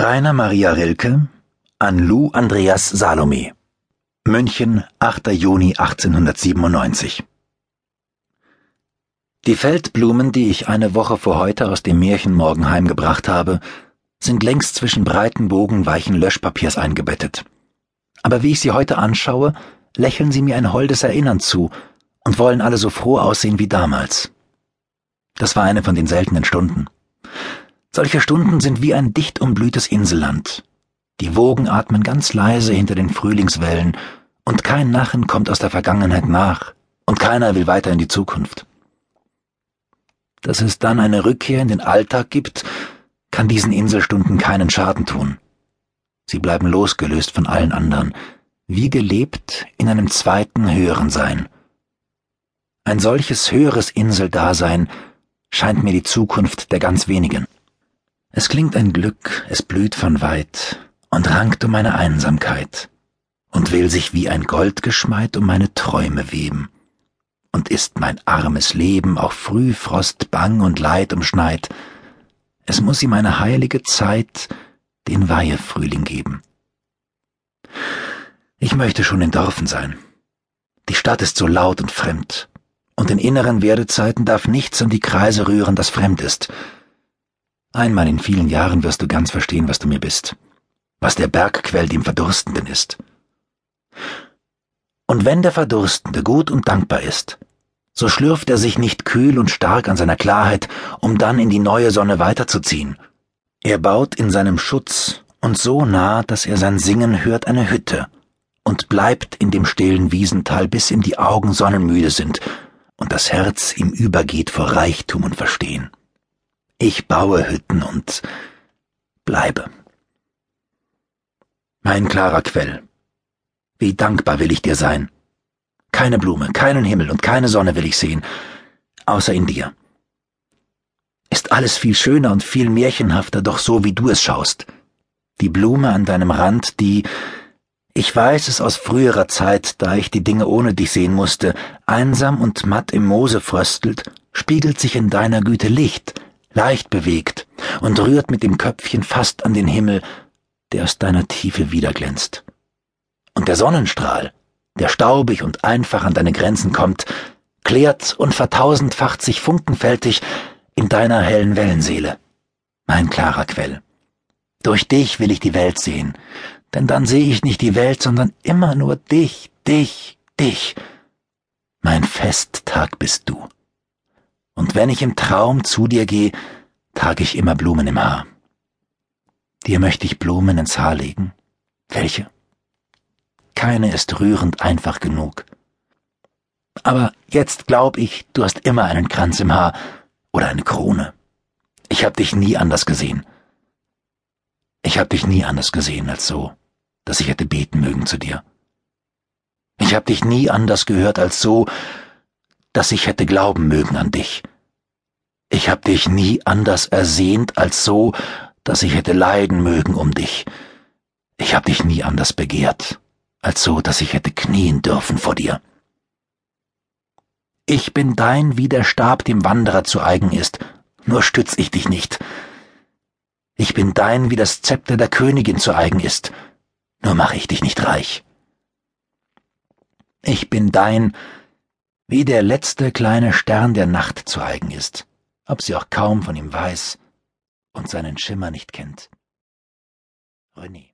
Rainer Maria Rilke an Lou Andreas Salome München, 8. Juni 1897 Die Feldblumen, die ich eine Woche vor heute aus dem Märchenmorgen heimgebracht habe, sind längst zwischen breiten Bogen weichen Löschpapiers eingebettet. Aber wie ich sie heute anschaue, lächeln sie mir ein holdes Erinnern zu und wollen alle so froh aussehen wie damals. Das war eine von den seltenen Stunden. Solche Stunden sind wie ein dicht umblühtes Inselland. Die Wogen atmen ganz leise hinter den Frühlingswellen, und kein Nachen kommt aus der Vergangenheit nach, und keiner will weiter in die Zukunft. Dass es dann eine Rückkehr in den Alltag gibt, kann diesen Inselstunden keinen Schaden tun. Sie bleiben losgelöst von allen anderen, wie gelebt in einem zweiten höheren Sein. Ein solches höheres Inseldasein scheint mir die Zukunft der ganz wenigen. Es klingt ein Glück, es blüht von weit und rankt um meine Einsamkeit und will sich wie ein Goldgeschmeid um meine Träume weben. Und ist mein armes Leben auch Frühfrost bang und Leid umschneit, es muss ihm eine heilige Zeit den Weihefrühling geben. Ich möchte schon in Dorfen sein. Die Stadt ist so laut und fremd, und in inneren Werdezeiten darf nichts um die Kreise rühren, das fremd ist, Einmal in vielen Jahren wirst du ganz verstehen, was du mir bist, was der Bergquell dem Verdurstenden ist. Und wenn der Verdurstende gut und dankbar ist, so schlürft er sich nicht kühl und stark an seiner Klarheit, um dann in die neue Sonne weiterzuziehen. Er baut in seinem Schutz und so nah, dass er sein Singen hört, eine Hütte und bleibt in dem stillen Wiesental, bis ihm die Augen sonnenmüde sind und das Herz ihm übergeht vor Reichtum und Verstehen. Ich baue Hütten und bleibe. Mein klarer Quell. Wie dankbar will ich dir sein. Keine Blume, keinen Himmel und keine Sonne will ich sehen, außer in dir. Ist alles viel schöner und viel märchenhafter, doch so wie du es schaust. Die Blume an deinem Rand, die, ich weiß es aus früherer Zeit, da ich die Dinge ohne dich sehen musste, einsam und matt im Moose fröstelt, spiegelt sich in deiner Güte Licht, leicht bewegt und rührt mit dem Köpfchen fast an den Himmel, der aus deiner Tiefe wiederglänzt. Und der Sonnenstrahl, der staubig und einfach an deine Grenzen kommt, klärt und vertausendfacht sich funkenfältig in deiner hellen Wellenseele. Mein klarer Quell. Durch dich will ich die Welt sehen, denn dann sehe ich nicht die Welt, sondern immer nur dich, dich, dich. Mein Festtag bist du wenn ich im Traum zu dir gehe, trage ich immer Blumen im Haar. Dir möchte ich Blumen ins Haar legen. Welche? Keine ist rührend einfach genug. Aber jetzt glaub ich, du hast immer einen Kranz im Haar oder eine Krone. Ich hab dich nie anders gesehen. Ich hab dich nie anders gesehen als so, dass ich hätte beten mögen zu dir. Ich hab dich nie anders gehört als so, dass ich hätte glauben mögen an dich. Ich hab dich nie anders ersehnt als so, dass ich hätte leiden mögen um dich. Ich hab dich nie anders begehrt, als so, dass ich hätte knien dürfen vor dir. Ich bin dein, wie der Stab dem Wanderer zu eigen ist, nur stütz ich dich nicht. Ich bin dein, wie das Zepter der Königin zu eigen ist, nur mach ich dich nicht reich. Ich bin dein, wie der letzte kleine Stern der Nacht zu eigen ist, ob sie auch kaum von ihm weiß und seinen Schimmer nicht kennt. René